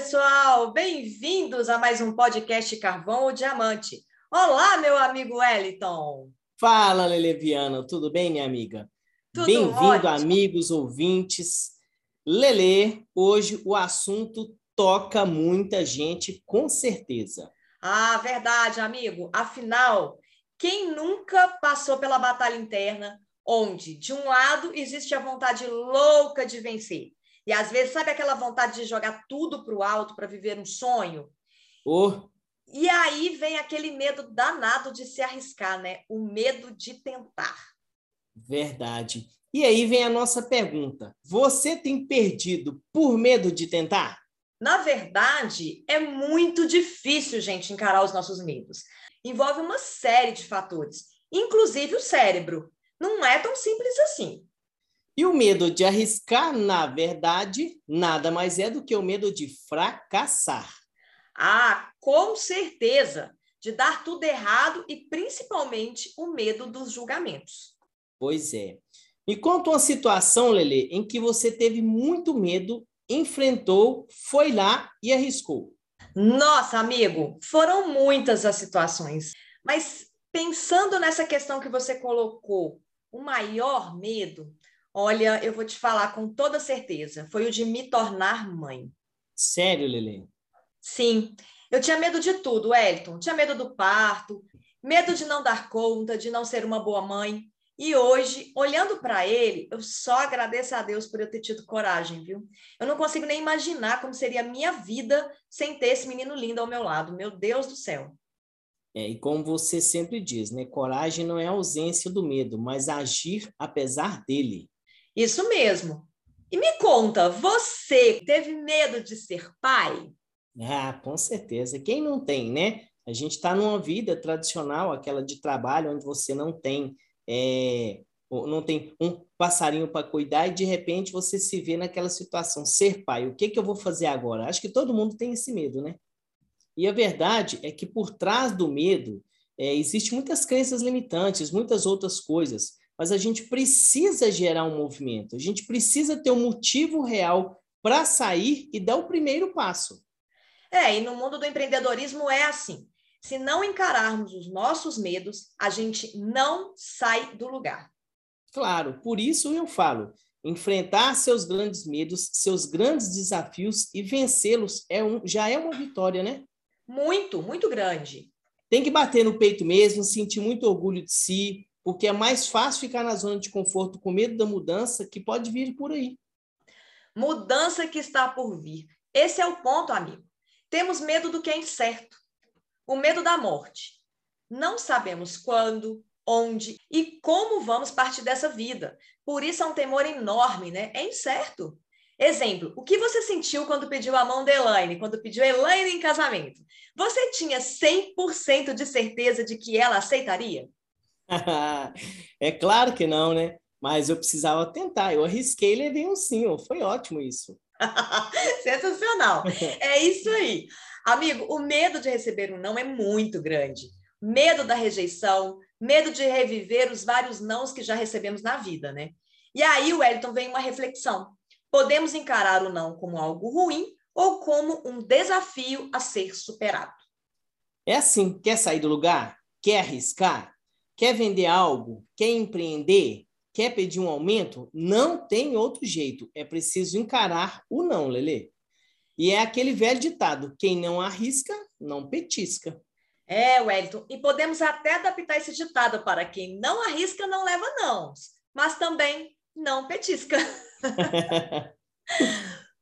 pessoal! Bem-vindos a mais um podcast Carvão ou Diamante. Olá, meu amigo Wellington! Fala, Leleviana, tudo bem, minha amiga? Bem-vindo, amigos ouvintes. Lele, hoje o assunto toca muita gente, com certeza. Ah, verdade, amigo. Afinal, quem nunca passou pela batalha interna, onde, de um lado, existe a vontade louca de vencer, e às vezes, sabe aquela vontade de jogar tudo para o alto para viver um sonho? Oh. E aí vem aquele medo danado de se arriscar, né? O medo de tentar. Verdade. E aí vem a nossa pergunta: você tem perdido por medo de tentar? Na verdade, é muito difícil, gente, encarar os nossos medos. Envolve uma série de fatores, inclusive o cérebro. Não é tão simples assim. E o medo de arriscar, na verdade, nada mais é do que o medo de fracassar. Ah, com certeza! De dar tudo errado e principalmente o medo dos julgamentos. Pois é. Me conta uma situação, Lele, em que você teve muito medo, enfrentou, foi lá e arriscou. Nossa, amigo, foram muitas as situações. Mas pensando nessa questão que você colocou, o maior medo Olha, eu vou te falar com toda certeza, foi o de me tornar mãe. Sério, Lele? Sim. Eu tinha medo de tudo, Elton. Tinha medo do parto, medo de não dar conta, de não ser uma boa mãe. E hoje, olhando para ele, eu só agradeço a Deus por eu ter tido coragem, viu? Eu não consigo nem imaginar como seria a minha vida sem ter esse menino lindo ao meu lado. Meu Deus do céu. É, e como você sempre diz, né? Coragem não é ausência do medo, mas agir apesar dele. Isso mesmo. E me conta, você teve medo de ser pai? Ah, com certeza. Quem não tem, né? A gente está numa vida tradicional, aquela de trabalho, onde você não tem, é, não tem um passarinho para cuidar e de repente você se vê naquela situação, ser pai. O que, que eu vou fazer agora? Acho que todo mundo tem esse medo, né? E a verdade é que por trás do medo é, existem muitas crenças limitantes, muitas outras coisas mas a gente precisa gerar um movimento, a gente precisa ter um motivo real para sair e dar o primeiro passo. É, e no mundo do empreendedorismo é assim. Se não encararmos os nossos medos, a gente não sai do lugar. Claro, por isso eu falo, enfrentar seus grandes medos, seus grandes desafios e vencê-los é um, já é uma vitória, né? Muito, muito grande. Tem que bater no peito mesmo, sentir muito orgulho de si, porque é mais fácil ficar na zona de conforto com medo da mudança que pode vir por aí. Mudança que está por vir. Esse é o ponto, amigo. Temos medo do que é incerto. O medo da morte. Não sabemos quando, onde e como vamos partir dessa vida. Por isso é um temor enorme, né? É incerto. Exemplo, o que você sentiu quando pediu a mão da Elaine, quando pediu Elaine em casamento? Você tinha 100% de certeza de que ela aceitaria? é claro que não, né? Mas eu precisava tentar. Eu arrisquei e levei um sim. Foi ótimo isso. Sensacional. É isso aí. Amigo, o medo de receber um não é muito grande. Medo da rejeição, medo de reviver os vários nãos que já recebemos na vida, né? E aí, Wellington, vem uma reflexão. Podemos encarar o não como algo ruim ou como um desafio a ser superado. É assim, quer sair do lugar? Quer arriscar? Quer vender algo? Quer empreender? Quer pedir um aumento? Não tem outro jeito. É preciso encarar o não, Lele. E é aquele velho ditado: quem não arrisca, não petisca. É, Wellington. E podemos até adaptar esse ditado para quem não arrisca, não leva não, mas também não petisca.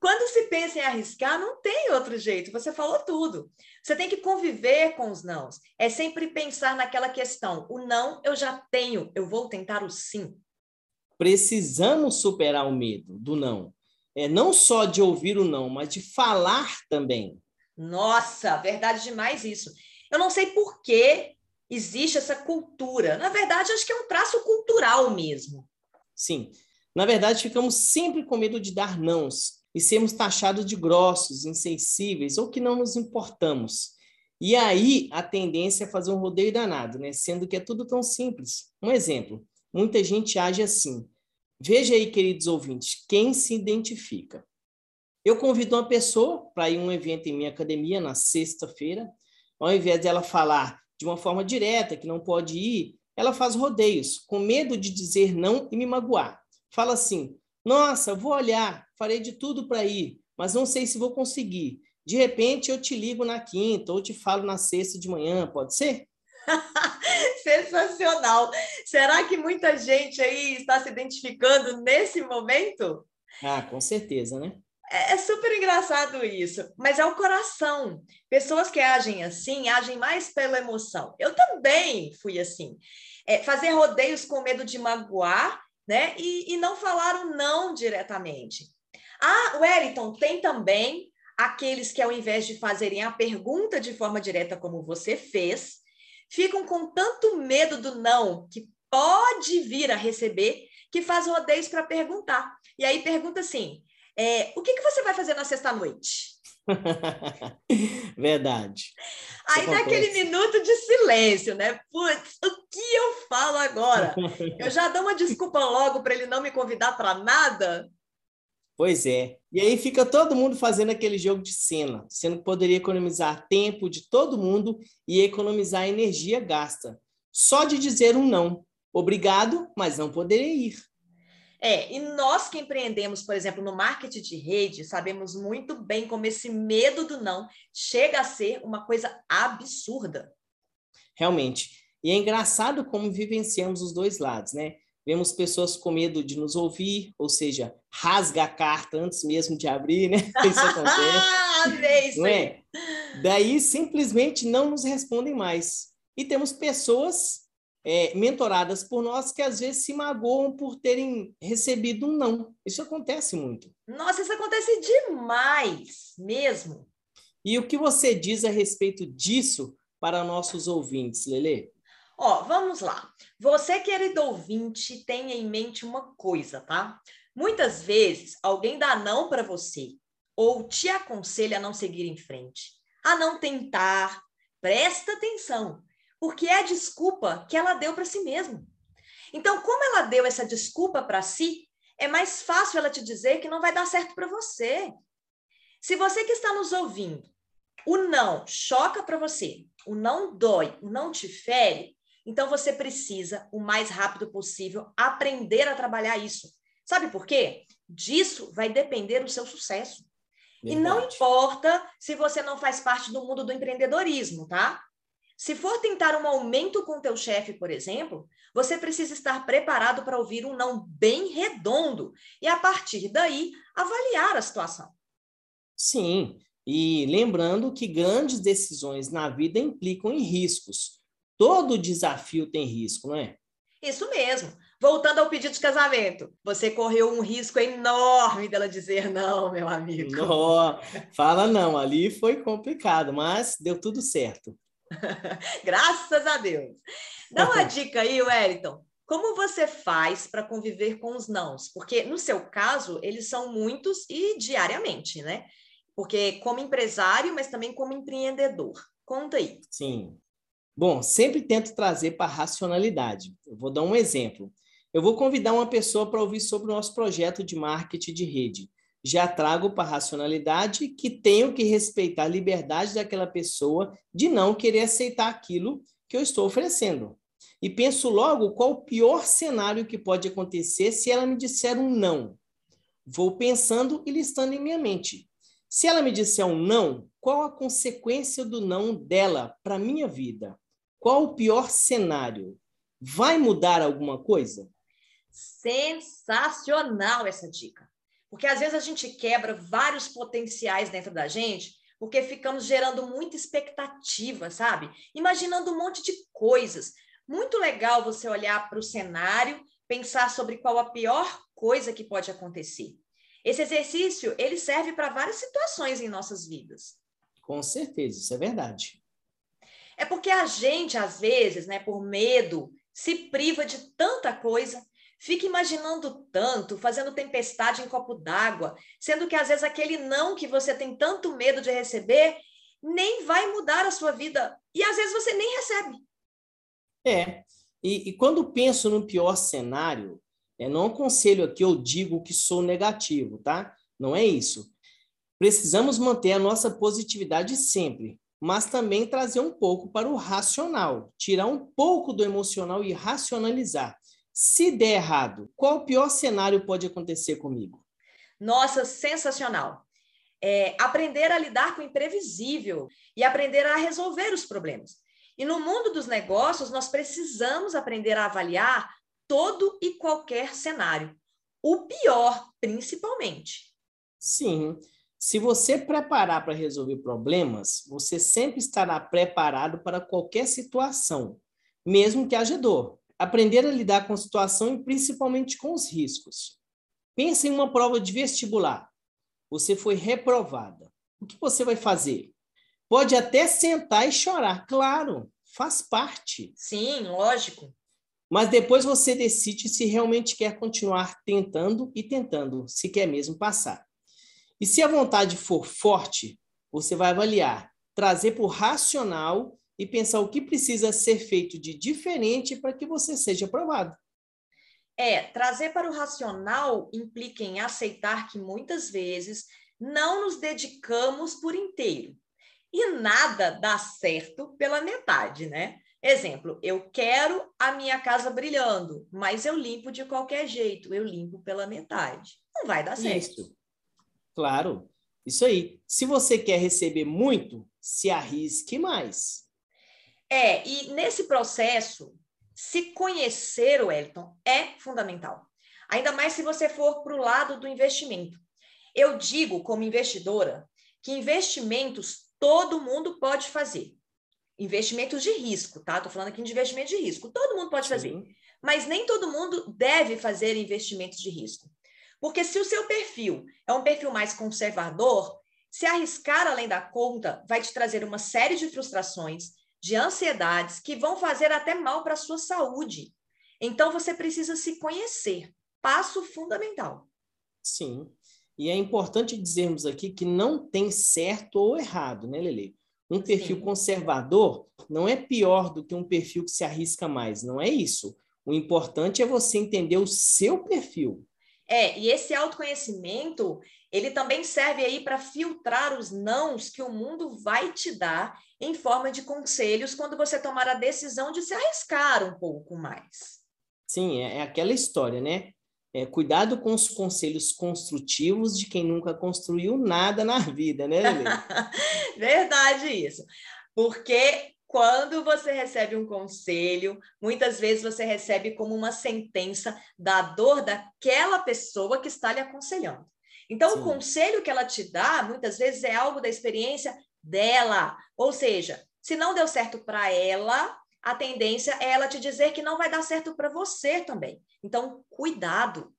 Quando se pensa em arriscar, não tem outro jeito, você falou tudo. Você tem que conviver com os nãos. É sempre pensar naquela questão: o não eu já tenho, eu vou tentar o sim. Precisamos superar o medo do não. É não só de ouvir o não, mas de falar também. Nossa, verdade demais isso. Eu não sei por que existe essa cultura. Na verdade, acho que é um traço cultural mesmo. Sim. Na verdade, ficamos sempre com medo de dar nãos e sermos taxados de grossos, insensíveis ou que não nos importamos. E aí a tendência é fazer um rodeio danado, né? Sendo que é tudo tão simples. Um exemplo: muita gente age assim. Veja aí, queridos ouvintes, quem se identifica. Eu convido uma pessoa para ir a um evento em minha academia na sexta-feira. Ao invés dela falar de uma forma direta que não pode ir, ela faz rodeios, com medo de dizer não e me magoar. Fala assim: Nossa, vou olhar, farei de tudo para ir, mas não sei se vou conseguir. De repente eu te ligo na quinta ou te falo na sexta de manhã, pode ser? Sensacional! Será que muita gente aí está se identificando nesse momento? Ah, com certeza, né? É, é super engraçado isso, mas é o coração. Pessoas que agem assim, agem mais pela emoção. Eu também fui assim. É, fazer rodeios com medo de magoar, né? E, e não falar o não diretamente. Ah, Wellington, tem também aqueles que, ao invés de fazerem a pergunta de forma direta, como você fez, ficam com tanto medo do não que pode vir a receber, que faz rodeios para perguntar. E aí pergunta assim: é, o que, que você vai fazer na sexta-noite? Verdade. Aí dá aquele minuto de silêncio, né? Putz, o que eu falo agora? Eu já dou uma desculpa logo para ele não me convidar para nada? Pois é. E aí fica todo mundo fazendo aquele jogo de cena, sendo que poderia economizar tempo de todo mundo e economizar energia gasta. Só de dizer um não. Obrigado, mas não poderei ir. É, e nós que empreendemos, por exemplo, no marketing de rede, sabemos muito bem como esse medo do não chega a ser uma coisa absurda. Realmente. E é engraçado como vivenciamos os dois lados, né? Vemos pessoas com medo de nos ouvir, ou seja, rasga a carta antes mesmo de abrir, né? Isso acontece. Amei isso não é? Daí simplesmente não nos respondem mais. E temos pessoas é, mentoradas por nós que às vezes se magoam por terem recebido um não. Isso acontece muito. Nossa, isso acontece demais, mesmo. E o que você diz a respeito disso para nossos ouvintes, Lele? Ó, vamos lá. Você, querido ouvinte, tenha em mente uma coisa, tá? Muitas vezes alguém dá não para você ou te aconselha a não seguir em frente, a não tentar. Presta atenção porque é a desculpa que ela deu para si mesma. Então, como ela deu essa desculpa para si, é mais fácil ela te dizer que não vai dar certo para você. Se você que está nos ouvindo, o não choca para você, o não dói, o não te fere, então você precisa, o mais rápido possível, aprender a trabalhar isso. Sabe por quê? Disso vai depender o seu sucesso. Verdade. E não importa se você não faz parte do mundo do empreendedorismo, tá? Se for tentar um aumento com teu chefe, por exemplo, você precisa estar preparado para ouvir um não bem redondo e a partir daí avaliar a situação. Sim, e lembrando que grandes decisões na vida implicam em riscos. Todo desafio tem risco, não é? Isso mesmo. Voltando ao pedido de casamento, você correu um risco enorme dela dizer não, meu amigo. Não, fala não, ali foi complicado, mas deu tudo certo. Graças a Deus. Dá uma dica aí, Wellington. Como você faz para conviver com os nãos? Porque no seu caso, eles são muitos e diariamente, né? Porque como empresário, mas também como empreendedor. Conta aí. Sim. Bom, sempre tento trazer para a racionalidade. Eu vou dar um exemplo. Eu vou convidar uma pessoa para ouvir sobre o nosso projeto de marketing de rede já trago para a racionalidade que tenho que respeitar a liberdade daquela pessoa de não querer aceitar aquilo que eu estou oferecendo. E penso logo qual o pior cenário que pode acontecer se ela me disser um não. Vou pensando e listando em minha mente. Se ela me disser um não, qual a consequência do não dela para minha vida? Qual o pior cenário? Vai mudar alguma coisa? Sensacional essa dica. Porque às vezes a gente quebra vários potenciais dentro da gente, porque ficamos gerando muita expectativa, sabe? Imaginando um monte de coisas. Muito legal você olhar para o cenário, pensar sobre qual a pior coisa que pode acontecer. Esse exercício, ele serve para várias situações em nossas vidas. Com certeza, isso é verdade. É porque a gente, às vezes, né, por medo, se priva de tanta coisa Fica imaginando tanto, fazendo tempestade em copo d'água, sendo que às vezes aquele não que você tem tanto medo de receber nem vai mudar a sua vida e às vezes você nem recebe. É, e, e quando penso no pior cenário, é, não aconselho aqui, eu digo que sou negativo, tá? Não é isso. Precisamos manter a nossa positividade sempre, mas também trazer um pouco para o racional, tirar um pouco do emocional e racionalizar. Se der errado, qual o pior cenário pode acontecer comigo? Nossa, sensacional. É, aprender a lidar com o imprevisível e aprender a resolver os problemas. E no mundo dos negócios, nós precisamos aprender a avaliar todo e qualquer cenário, o pior, principalmente. Sim. Se você preparar para resolver problemas, você sempre estará preparado para qualquer situação, mesmo que haja dor. Aprender a lidar com a situação e principalmente com os riscos. Pense em uma prova de vestibular. Você foi reprovada. O que você vai fazer? Pode até sentar e chorar, claro, faz parte. Sim, lógico. Mas depois você decide se realmente quer continuar tentando e tentando, se quer mesmo passar. E se a vontade for forte, você vai avaliar, trazer para o racional e pensar o que precisa ser feito de diferente para que você seja aprovado. É, trazer para o racional implica em aceitar que muitas vezes não nos dedicamos por inteiro. E nada dá certo pela metade, né? Exemplo, eu quero a minha casa brilhando, mas eu limpo de qualquer jeito, eu limpo pela metade. Não vai dar certo. Isso. Claro, isso aí. Se você quer receber muito, se arrisque mais. É, e nesse processo, se conhecer o Elton é fundamental. Ainda mais se você for para o lado do investimento. Eu digo, como investidora, que investimentos todo mundo pode fazer. Investimentos de risco, tá? Estou falando aqui de investimento de risco. Todo mundo pode fazer. Mas nem todo mundo deve fazer investimentos de risco. Porque se o seu perfil é um perfil mais conservador, se arriscar além da conta vai te trazer uma série de frustrações, de ansiedades que vão fazer até mal para a sua saúde. Então você precisa se conhecer. Passo fundamental. Sim. E é importante dizermos aqui que não tem certo ou errado, né, Lele? Um perfil Sim. conservador não é pior do que um perfil que se arrisca mais, não é isso. O importante é você entender o seu perfil. É, e esse autoconhecimento, ele também serve aí para filtrar os nãos que o mundo vai te dar em forma de conselhos quando você tomar a decisão de se arriscar um pouco mais. Sim, é, é aquela história, né? É, cuidado com os conselhos construtivos de quem nunca construiu nada na vida, né, Lili? Verdade isso. Porque quando você recebe um conselho, muitas vezes você recebe como uma sentença da dor daquela pessoa que está lhe aconselhando. Então, Sim. o conselho que ela te dá, muitas vezes, é algo da experiência dela. Ou seja, se não deu certo para ela, a tendência é ela te dizer que não vai dar certo para você também. Então, cuidado.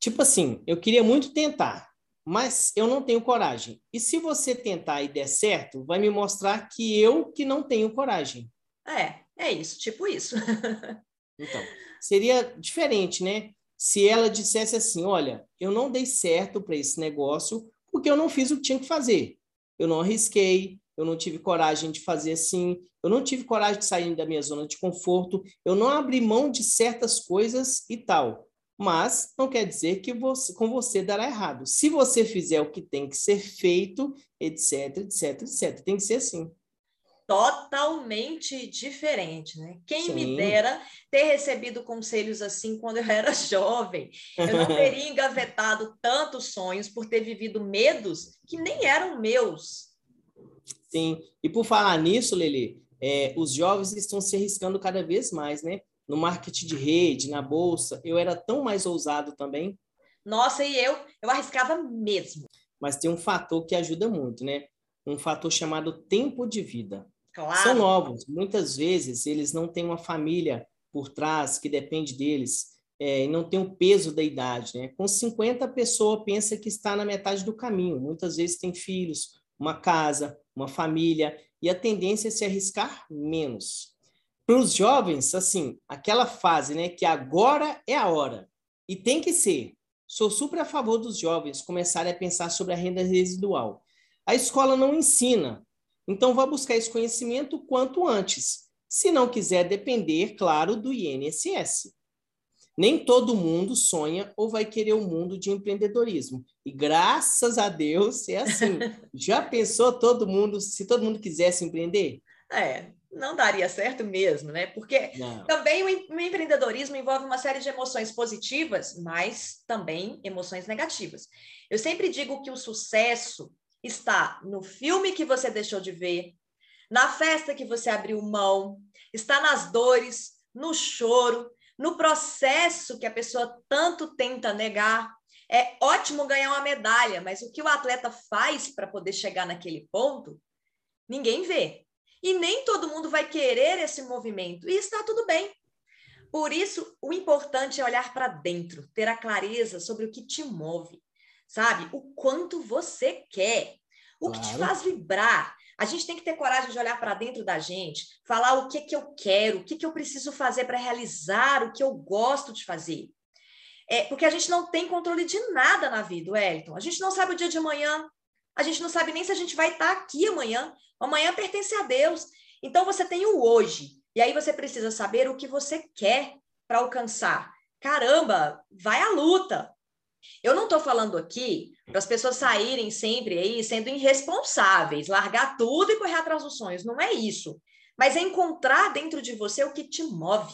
Tipo assim, eu queria muito tentar, mas eu não tenho coragem. E se você tentar e der certo, vai me mostrar que eu que não tenho coragem. É, é isso, tipo isso. então, seria diferente, né? Se ela dissesse assim: olha, eu não dei certo para esse negócio porque eu não fiz o que tinha que fazer. Eu não arrisquei, eu não tive coragem de fazer assim, eu não tive coragem de sair da minha zona de conforto, eu não abri mão de certas coisas e tal mas não quer dizer que você, com você dará errado. Se você fizer o que tem que ser feito, etc, etc, etc. Tem que ser assim. Totalmente diferente, né? Quem Sim. me dera ter recebido conselhos assim quando eu era jovem. Eu não teria engavetado tantos sonhos por ter vivido medos que nem eram meus. Sim, e por falar nisso, Lili, é, os jovens estão se arriscando cada vez mais, né? No marketing de rede, na bolsa, eu era tão mais ousado também. Nossa, e eu, eu arriscava mesmo. Mas tem um fator que ajuda muito, né? Um fator chamado tempo de vida. Claro. São novos, muitas vezes eles não têm uma família por trás que depende deles, é, e não tem o peso da idade, né? Com 50, a pessoa pensa que está na metade do caminho. Muitas vezes tem filhos, uma casa, uma família, e a tendência é se arriscar menos para os jovens, assim, aquela fase, né, que agora é a hora. E tem que ser. Sou super a favor dos jovens começarem a pensar sobre a renda residual. A escola não ensina, então vá buscar esse conhecimento quanto antes, se não quiser depender, claro, do INSS. nem todo mundo sonha ou vai querer o um mundo de empreendedorismo. E graças a Deus é assim. Já pensou todo mundo, se todo mundo quisesse empreender? É, não daria certo mesmo, né? Porque não. também o empreendedorismo envolve uma série de emoções positivas, mas também emoções negativas. Eu sempre digo que o sucesso está no filme que você deixou de ver, na festa que você abriu mão, está nas dores, no choro, no processo que a pessoa tanto tenta negar. É ótimo ganhar uma medalha, mas o que o atleta faz para poder chegar naquele ponto, ninguém vê. E nem todo mundo vai querer esse movimento, e está tudo bem. Por isso, o importante é olhar para dentro, ter a clareza sobre o que te move, sabe? O quanto você quer, o claro. que te faz vibrar. A gente tem que ter coragem de olhar para dentro da gente, falar o que, que eu quero, o que, que eu preciso fazer para realizar o que eu gosto de fazer. É, porque a gente não tem controle de nada na vida, Wellington. A gente não sabe o dia de amanhã, a gente não sabe nem se a gente vai estar aqui amanhã. Amanhã pertence a Deus. Então você tem o hoje. E aí você precisa saber o que você quer para alcançar. Caramba, vai à luta. Eu não estou falando aqui para as pessoas saírem sempre aí sendo irresponsáveis, largar tudo e correr atrás dos sonhos. Não é isso. Mas é encontrar dentro de você o que te move.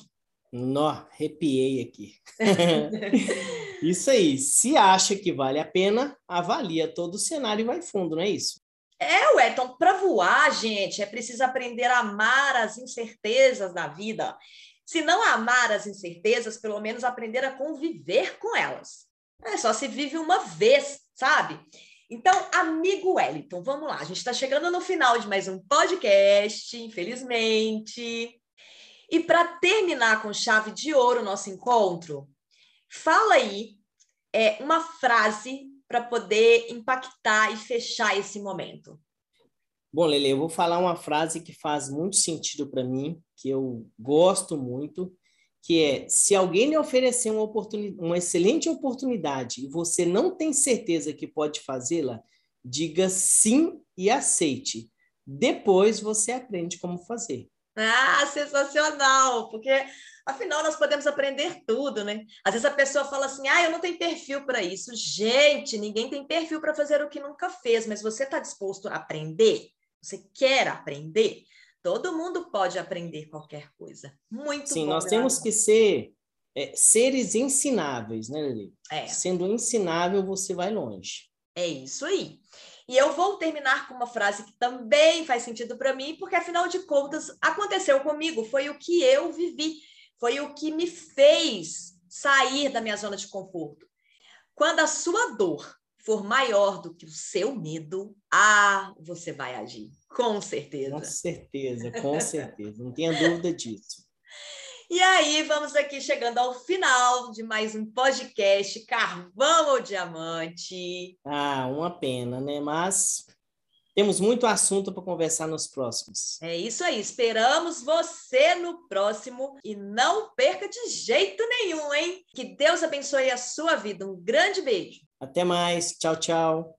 Nó, arrepiei aqui. isso aí. Se acha que vale a pena, avalia todo o cenário e vai fundo, não é isso? É, Wellington, para voar, gente, é preciso aprender a amar as incertezas da vida. Se não amar as incertezas, pelo menos aprender a conviver com elas. É só se vive uma vez, sabe? Então, amigo Wellington, vamos lá. A gente está chegando no final de mais um podcast, infelizmente. E para terminar com chave de ouro o nosso encontro, fala aí é, uma frase para poder impactar e fechar esse momento. Bom, Lele, eu vou falar uma frase que faz muito sentido para mim, que eu gosto muito, que é: se alguém lhe oferecer uma, uma excelente oportunidade e você não tem certeza que pode fazê-la, diga sim e aceite. Depois você aprende como fazer. Ah, sensacional! Porque afinal nós podemos aprender tudo, né? Às vezes a pessoa fala assim: ah, eu não tenho perfil para isso. Gente, ninguém tem perfil para fazer o que nunca fez, mas você está disposto a aprender? Você quer aprender? Todo mundo pode aprender qualquer coisa. Muito Sim, bom, nós temos que ser é, seres ensináveis, né, Lili? É. Sendo ensinável, você vai longe. É isso aí. E eu vou terminar com uma frase que também faz sentido para mim, porque afinal de contas aconteceu comigo, foi o que eu vivi, foi o que me fez sair da minha zona de conforto. Quando a sua dor for maior do que o seu medo, ah, você vai agir, com certeza. Com certeza, com certeza, não tenha dúvida disso. E aí, vamos aqui chegando ao final de mais um podcast Carvão ou Diamante. Ah, uma pena, né? Mas temos muito assunto para conversar nos próximos. É isso aí. Esperamos você no próximo e não perca de jeito nenhum, hein? Que Deus abençoe a sua vida. Um grande beijo. Até mais. Tchau, tchau.